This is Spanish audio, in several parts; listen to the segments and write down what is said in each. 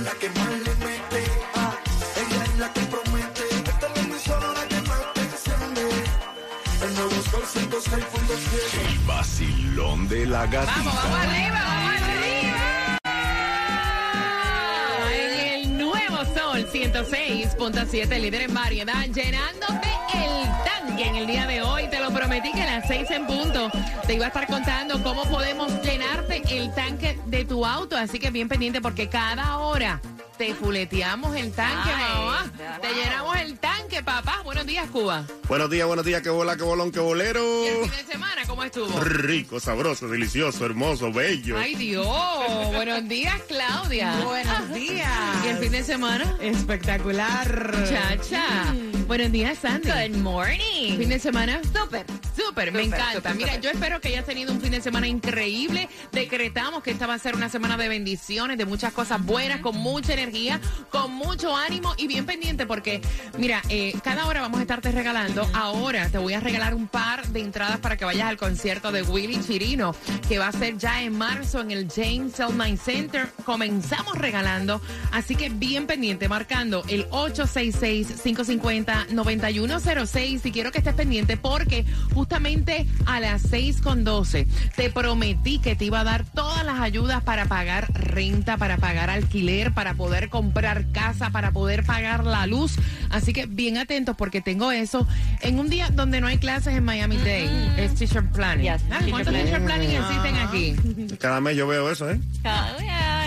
La que más le mete. Ah, ella es la que promete. Esta es la emisora que más te enciende. El nuevo Sol 106.7. El vacilón de la gatita. Vamos, vamos arriba, vamos arriba. En el nuevo Sol 106.7, líder en variedad, llenándote el tanque en el día de hoy. Te lo prometí que a las 6 en punto te iba a estar contando cómo podemos llenarte el tanque de tu auto. Así que bien pendiente porque cada hora te fuleteamos el tanque, mamá. Te llenamos el tanque, papá. Buenos días, Cuba. Buenos días, buenos días, que bola, que bolón, que bolero. ¿Y el fin de semana cómo estuvo? Rico, sabroso, delicioso, hermoso, bello. Ay, Dios. Buenos días, Claudia. Buenos días. ¿Y el fin de semana? Espectacular. Chacha. Buenos días, Sandy. Good morning. ¿Fin de semana? Súper. Súper, me encanta. Mira, yo espero que hayas tenido un fin de semana increíble. Decretamos que esta va a ser una semana de bendiciones, de muchas cosas buenas, con mucha energía, con mucho ánimo y bien pendiente porque, mira, eh, cada hora vamos a estarte regalando. Ahora te voy a regalar un par de entradas para que vayas al concierto de Willy Chirino, que va a ser ya en marzo en el James Selmine Center. Comenzamos regalando, así que bien pendiente, marcando el 866-550-9106. Y quiero que estés pendiente porque justamente a las 6 con 12 te prometí que te iba a dar todas las ayudas para pagar renta, para pagar alquiler, para poder comprar casa, para poder pagar la luz. Así que bien atentos porque tengo eso en un día donde no hay clases en Miami Day. Es Teacher Planning. Yes, Ah, teacher ¿Cuántos planning. Teacher Planning existen aquí? Cada mes yo veo eso, ¿eh? Know.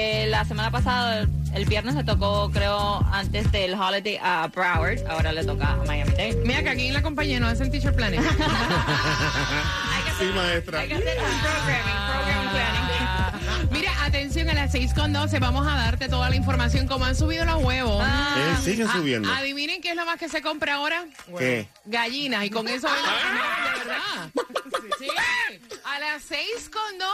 Eh, la semana pasada, el, el viernes le tocó, creo, antes del holiday a Broward. Ahora le toca a Miami Dade. Mira que aquí en la compañía no hacen Teacher Planning. Sí, maestra. Hay que hacer un programming, program planning. Mira, atención, a las 6 con 12 vamos a darte toda la información, como han subido los huevos. Eh, siguen Ah, subiendo. adivinen qué es lo más que se compra ahora. ¿Qué? Gallinas, y con eso vengo de verdad. Sí, a las 6 con 12,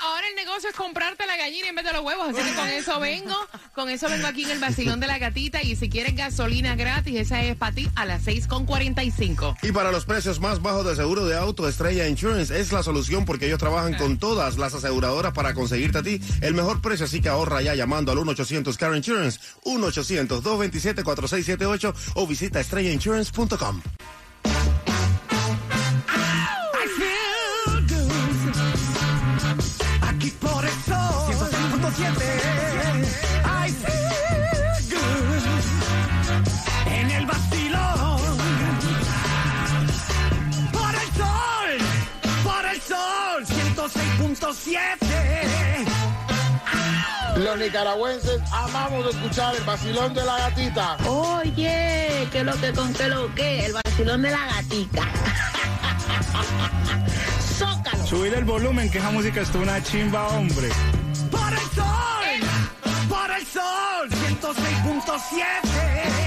ahora el negocio es comprarte la gallina en vez de los huevos. Así que con eso vengo, con eso vengo aquí en el vacilón de la gatita. Y si quieres gasolina gratis, esa es para ti a las 6 con 45. Y para los precios más bajos de seguro de auto, Estrella Insurance es la solución porque ellos trabajan con todas las aseguradoras para conseguirte a ti el mejor precio. Así que ahorra ya llamando al 1-800 Car Insurance, 1-800-227-4678 o visita estrellainsurance.com. Los nicaragüenses amamos escuchar el vacilón de la gatita. Oye, ¿qué lo que con qué lo que? El vacilón de la. Zócalo. Subir el volumen, que esa música es una chimba, hombre. Por el sol Por el sol 106.7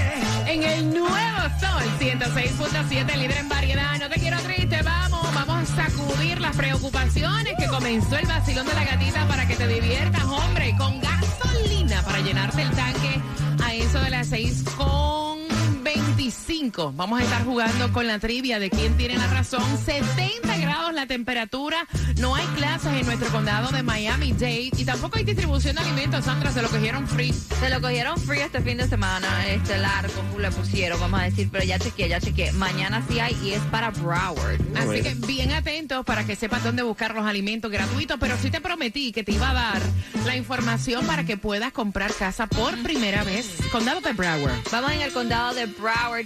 En el nuevo Sol 106.7, líder en variedad. No te quiero triste, vamos, vamos a sacudir las preocupaciones que comenzó el vacilón de la gatita para que te diviertas, hombre, con gasolina para llenarte el tanque a eso de las 6 con 25. 5 vamos a estar jugando con la trivia de quién tiene la razón. 70 grados la temperatura. No hay clases en nuestro condado de Miami-Dade y tampoco hay distribución de alimentos. Sandra, se lo cogieron free. Se lo cogieron free este fin de semana, este largo, le pusieron, vamos a decir, pero ya chequeé, ya chequeé. Mañana sí hay y es para Broward. Así que bien atentos para que sepas dónde buscar los alimentos gratuitos, pero sí te prometí que te iba a dar la información para que puedas comprar casa por primera vez. Condado de Broward. Vamos en el condado de Broward.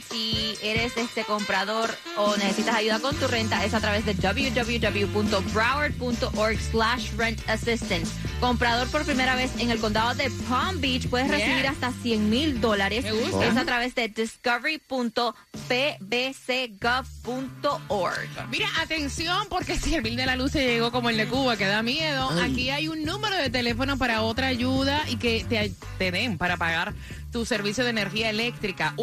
Si eres este comprador o necesitas ayuda con tu renta, es a través de www.broward.org slash rent assistance. Comprador por primera vez en el condado de Palm Beach, puedes recibir Yeah. hasta 100 mil dólares. Es a través de discovery.pbcgov.org. Mira, atención, porque si el bill de la luz se llegó como el de Cuba, que da miedo, aquí hay un número de teléfono para otra ayuda y que te, te den para pagar tu servicio de energía eléctrica.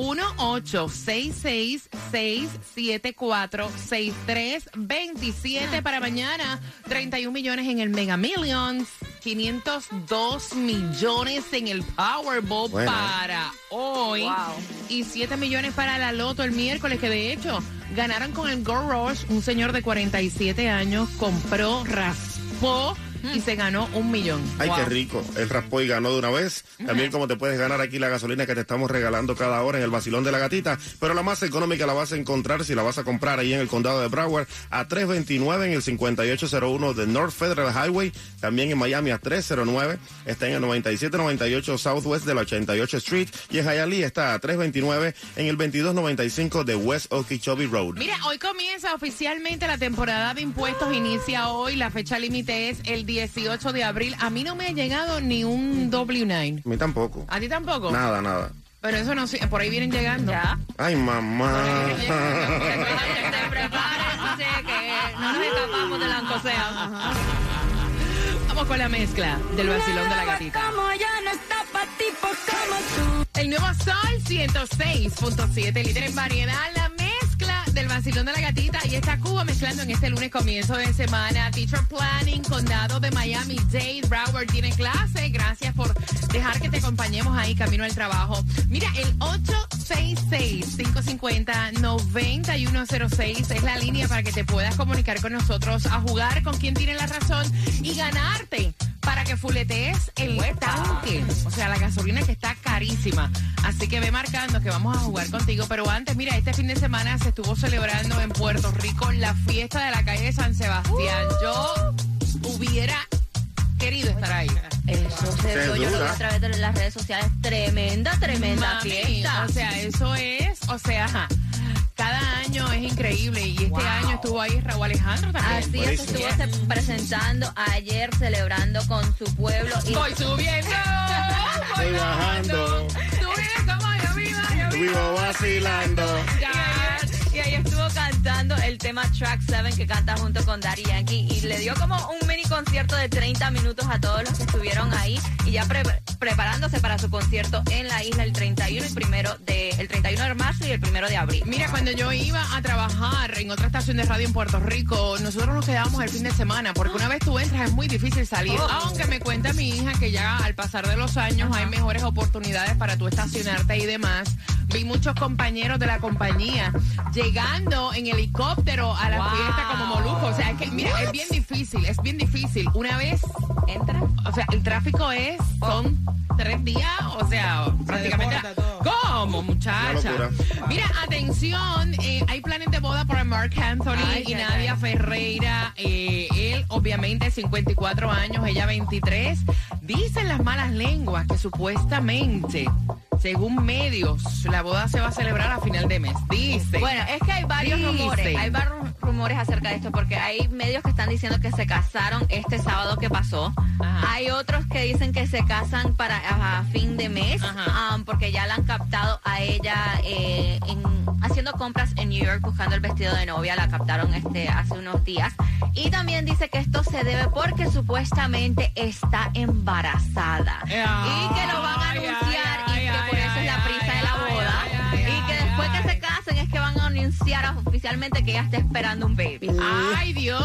1-866-674-6327 para mañana. 31 millones en el Mega Millions. 502 millones en el Powerball Bueno. para hoy. Wow. Y 7 millones para la Loto el miércoles, que de hecho ganaron con el Gold Rush. Un señor de 47 años compró, raspó y se ganó un millón. Ay, Wow. qué rico. Él raspó y ganó de una vez. También como te puedes ganar aquí la gasolina que te estamos regalando cada hora en el vacilón de la gatita. Pero la más económica la vas a encontrar si la vas a comprar ahí en el condado de Broward a 329 en el 5801 de North Federal Highway. También en Miami a 309. Está en el 9798 Southwest de la 88 Street. Y en Hialeah está a 329 en el 2295 de West Okeechobee Road. Mira, hoy comienza oficialmente la temporada de impuestos. Inicia hoy. La fecha límite es el 18 de abril. A mí no me ha llegado ni un W9. A mí tampoco. ¿A ti tampoco? Nada, nada. Pero eso no, por ahí vienen llegando. Ya. Ay, mamá. Prepárense que no nos escapamos del ancoseo. Vamos con la mezcla del vacilón de la gatita. El nuevo Sol 106.7, líder en variedad, la del vacilón de la gatita y está Cuba mezclando en este lunes comienzo de semana. Teacher Planning, Condado de Miami, Dade, Broward tiene clase. Gracias por dejar que te acompañemos ahí camino al trabajo. Mira, el 866-550-9106 es la línea para que te puedas comunicar con nosotros a jugar con quien tiene la razón y ganarte para que fuletees el tanque. O sea, la gasolina que está carísima. Así que ve marcando que vamos a jugar contigo. Pero antes, mira, este fin de semana se estuvo celebrando en Puerto Rico la fiesta de la calle de San Sebastián. Yo hubiera querido estar ahí. Eso se vio, yo lo a través de las redes sociales. Tremenda, tremenda Mami, fiesta. O sea, eso es, o sea, cada año es increíble. Y este Wow. año estuvo ahí Raúl Alejandro también. Así es, estuvo se- presentando ayer, celebrando con su pueblo. Y Voy subiendo, voy bajando. bajando. Tú vienes como yo vivo, yo vivo. Vivo vacilando. Y ahí, y ahí estuvo cantando el tema Track 7 que canta junto con Daddy Yankee y le dio como un mini concierto de 30 minutos a todos los que estuvieron ahí y ya pre- preparándose para su concierto en la isla el 31 y primero de el 31 de marzo y el primero de abril. Mira, cuando yo iba a trabajar en otra estación de radio en Puerto Rico, nosotros nos quedábamos el fin de semana, porque una vez tú entras es muy difícil salir. Oh. Aunque me cuenta mi hija que ya al pasar de los años hay mejores oportunidades para tú estacionarte y demás. Vi muchos compañeros de la compañía llegando en helicóptero a la Wow. fiesta como moluco. O sea, es que, mira, es bien difícil, es bien difícil. Una vez, Entra. o sea, el tráfico es, son tres días, o sea, prácticamente. ¿Cómo, muchacha? Mira, atención, eh, hay planes de boda para Mark Anthony Ay, y Nadia. Ferreira. Eh, él, obviamente, 54 años, ella 23. Dicen las malas lenguas que supuestamente, según medios, la boda se va a celebrar a final de mes. Dice. Bueno, es que hay varios rumores, hay varios rumores acerca de esto, porque hay medios que están diciendo que se casaron este sábado que pasó. Ajá. Hay otros que dicen que se casan para fin de mes, um, porque ya la han captado a ella eh, en- haciendo compras en New York buscando el vestido de novia, la captaron este hace unos días. Y también dice que esto se debe porque supuestamente está embarazada. Y que lo van a anunciar que por eso es la prisa de la boda. y que después que se casen es que van a anunciar oficialmente que ella está esperando un baby. Ay, Dios.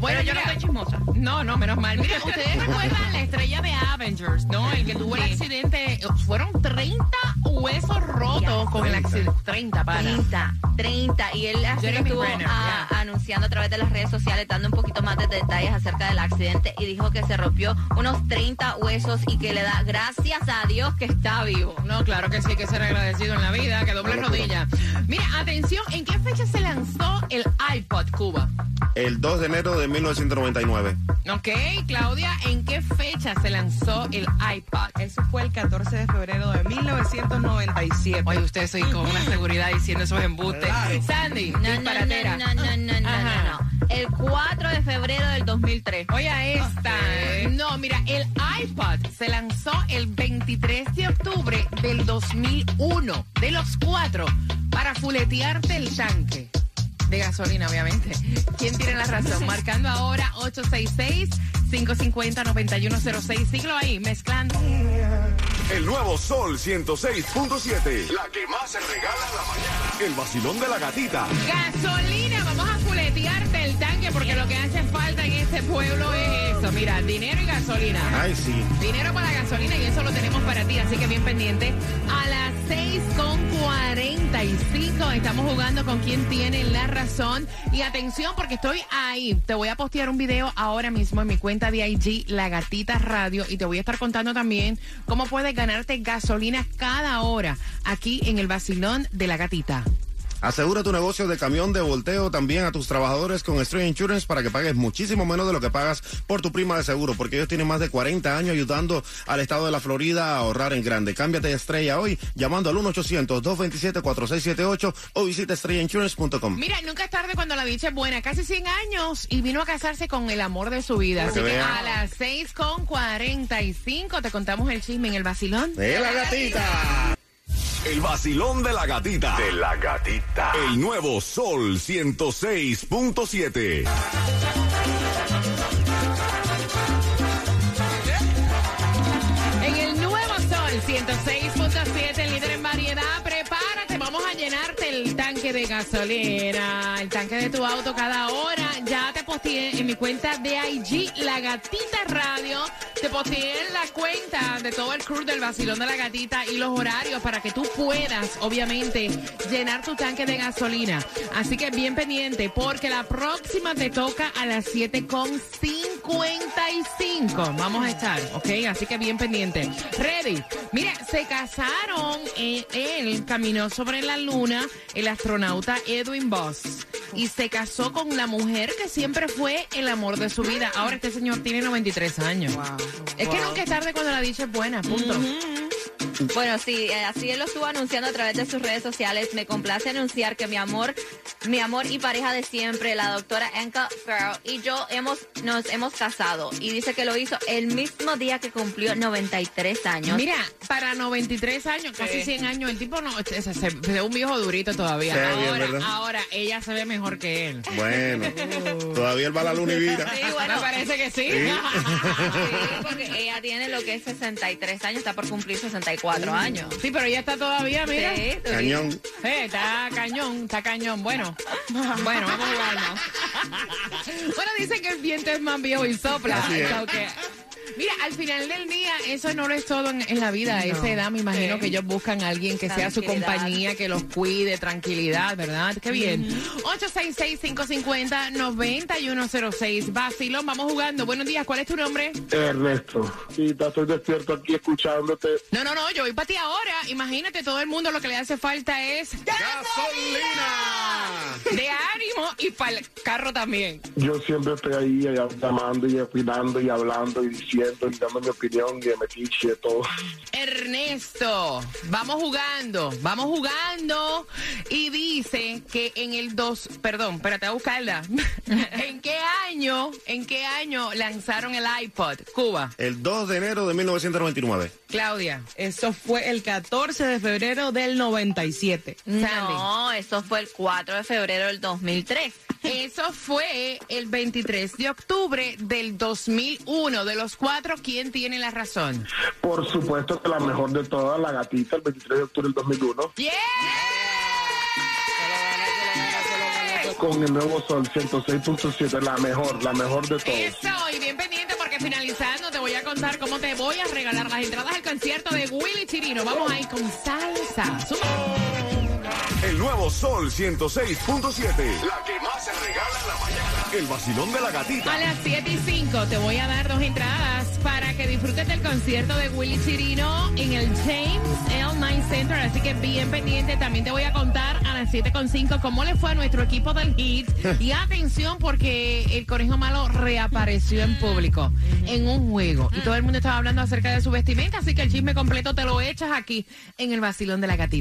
Bueno, Pero yo no mira, soy chismosa. No, no, menos mal. Mira, ustedes recuerdan la estrella de Avengers, ¿no? El que tuvo el accidente. Fueron 30 huesos rotos con el accidente. 30, para. 30, 30. Y él así lo Jeremy estuvo Renner, yeah. anunciando a través de las redes sociales, dando un poquito más de detalles acerca del accidente y dijo que se rompió unos 30 huesos y que le da gracias a Dios que está vivo. No, claro que sí, que ser agradecido en la vida, que doble rodilla. Mira, atención, ¿en qué fecha se lanzó el iPod Cuba? El 2 de enero de 1999. Ok, Claudia, ¿en qué fecha se lanzó el iPod? Eso fue el 14 de febrero de 1997. Oye, usted soy con una seguridad diciendo esos embustes. Sandy, No, no, disparatera. no, no, no, no, no, no, no. El 4 de febrero del 2003. Oye, a esta. No, mira, el iPod se lanzó el 23 de octubre del 2001, de los cuatro, para fuletearte el tanque. De gasolina, obviamente. ¿Quién tiene la razón? Marcando ahora 866-550-9106. Síguelo ahí, mezclando. El nuevo Sol 106.7. La que más se regala en la mañana. El vacilón de la gatita. Gasolina, el tanque porque lo que hace falta en este pueblo es eso. Mira, dinero y gasolina. Ay, sí. Dinero para la gasolina y eso lo tenemos para ti, así que bien pendiente. A las 6.45 estamos jugando con quien tiene la razón. Y atención porque estoy ahí. Te voy a postear un video ahora mismo en mi cuenta de IG, La Gatita Radio, y te voy a estar contando también cómo puedes ganarte gasolina cada hora aquí en el vacilón de La Gatita. Asegura tu negocio de camión de volteo también a tus trabajadores con Estrella Insurance para que pagues muchísimo menos de lo que pagas por tu prima de seguro, porque ellos tienen más de 40 años ayudando al estado de la Florida a ahorrar en grande. Cámbiate de Estrella hoy llamando al 1-800-227-4678 o visita estrellainsurance.com. Mira, nunca es tarde cuando la dicha es buena. Casi 100 años y vino a casarse con el amor de su vida. Así que a las 6 con 45 te contamos el chisme en el vacilón. ¡De la gatita! El vacilón de la gatita. De la gatita. El nuevo Sol 106.7. En el nuevo sol 106.7, líder en variedad, prepárate, vamos a llenarte el tanque de gasolina, el tanque de tu auto cada hora. Ya te posteé en mi cuenta de IG, La Gatita Radio. Te posteé en la cuenta de todo el crew del vacilón de la gatita y los horarios para que tú puedas, obviamente, llenar tu tanque de gasolina. Así que bien pendiente, porque la próxima te toca a las 7.55. Vamos a estar, ¿ok? Así que bien pendiente. Ready. Mira, se casaron. eh, él caminó sobre la luna, el astronauta Edwin Boss. Y se casó con la mujer que siempre fue el amor de su vida. Ahora este señor tiene 93 años. Es que nunca es tarde cuando la dicha es buena, punto. Bueno, sí, eh, así él lo estuvo anunciando a través de sus redes sociales. Me complace anunciar que mi amor, mi amor y pareja de siempre, la doctora Anka Farrell y yo hemos, nos hemos casado. Y dice que lo hizo el mismo día que cumplió 93 años. Mira, para 93 años, casi 100 años, el tipo no, se, se- se ve un viejo durito todavía. Bien, ahora, ahora, ella se ve mejor que él. Bueno, todavía él va a la luna y vira. Sí, bueno, Me parece que sí. Sí. Sí, porque ella tiene lo que es 63 años, está por cumplir 64 años. Sí, pero ella está todavía, mira. Sí, Cañón. Eh, está cañón, está cañón. Bueno, bueno, vamos a jugarnos. bueno, dicen que el viento es más viejo y sopla. Así es. So que- mira, al final del día, eso no lo es todo en, en la vida. A esa edad, me imagino Sí. que ellos buscan a alguien que sea su compañía, que los cuide, tranquilidad, ¿verdad? Qué bien. 866-550-9106. Vacilón, vamos jugando. Buenos días, ¿cuál es tu nombre? Ernesto, y estoy despierto aquí escuchándote. No, no, no, yo voy para ti ahora. Imagínate, todo el mundo lo que le hace falta es ¡Gasolina! de ánimo y para el carro también. Yo siempre estoy ahí eh, llamando y opinando y hablando y diciendo y dando mi opinión y de metiche y de todo. Ernesto, vamos jugando, vamos jugando. Y dice que en el 2, perdón, espérate a buscarla. ¿En qué año, en qué año lanzaron el iPod? Cuba, El 2 de enero de 1999. Claudia. Eso fue el 14 de febrero del 97. No, eso fue el 4 de febrero del 2003. Eso fue el 23 de octubre del 2001. De los cuatro, ¿quién tiene la razón? Por supuesto que la mejor de todas, la gatita, el 23 de octubre del 2001, ¡Yeah! con el nuevo sol 106.7, la mejor, la mejor de todas. Eso, y bien pendiente porque que finalizando te voy a contar cómo te voy a regalar las entradas al concierto de Willy Chirino. Vamos ahí con salsa. Suma. El nuevo Sol 106.7. La que más se regala en la mañana. El vacilón de la gatita. A las 7 y 5 te voy a dar dos entradas para que disfrutes del concierto de Willy Chirino en el James L. Night Center. Así que bien pendiente. También te voy a contar a las 7 con 5 cómo le fue a nuestro equipo del Heat. Y atención porque el conejo malo reapareció en público en un juego. Y todo el mundo estaba hablando acerca de su vestimenta. Así que el chisme completo te lo echas aquí en el vacilón de la gatita.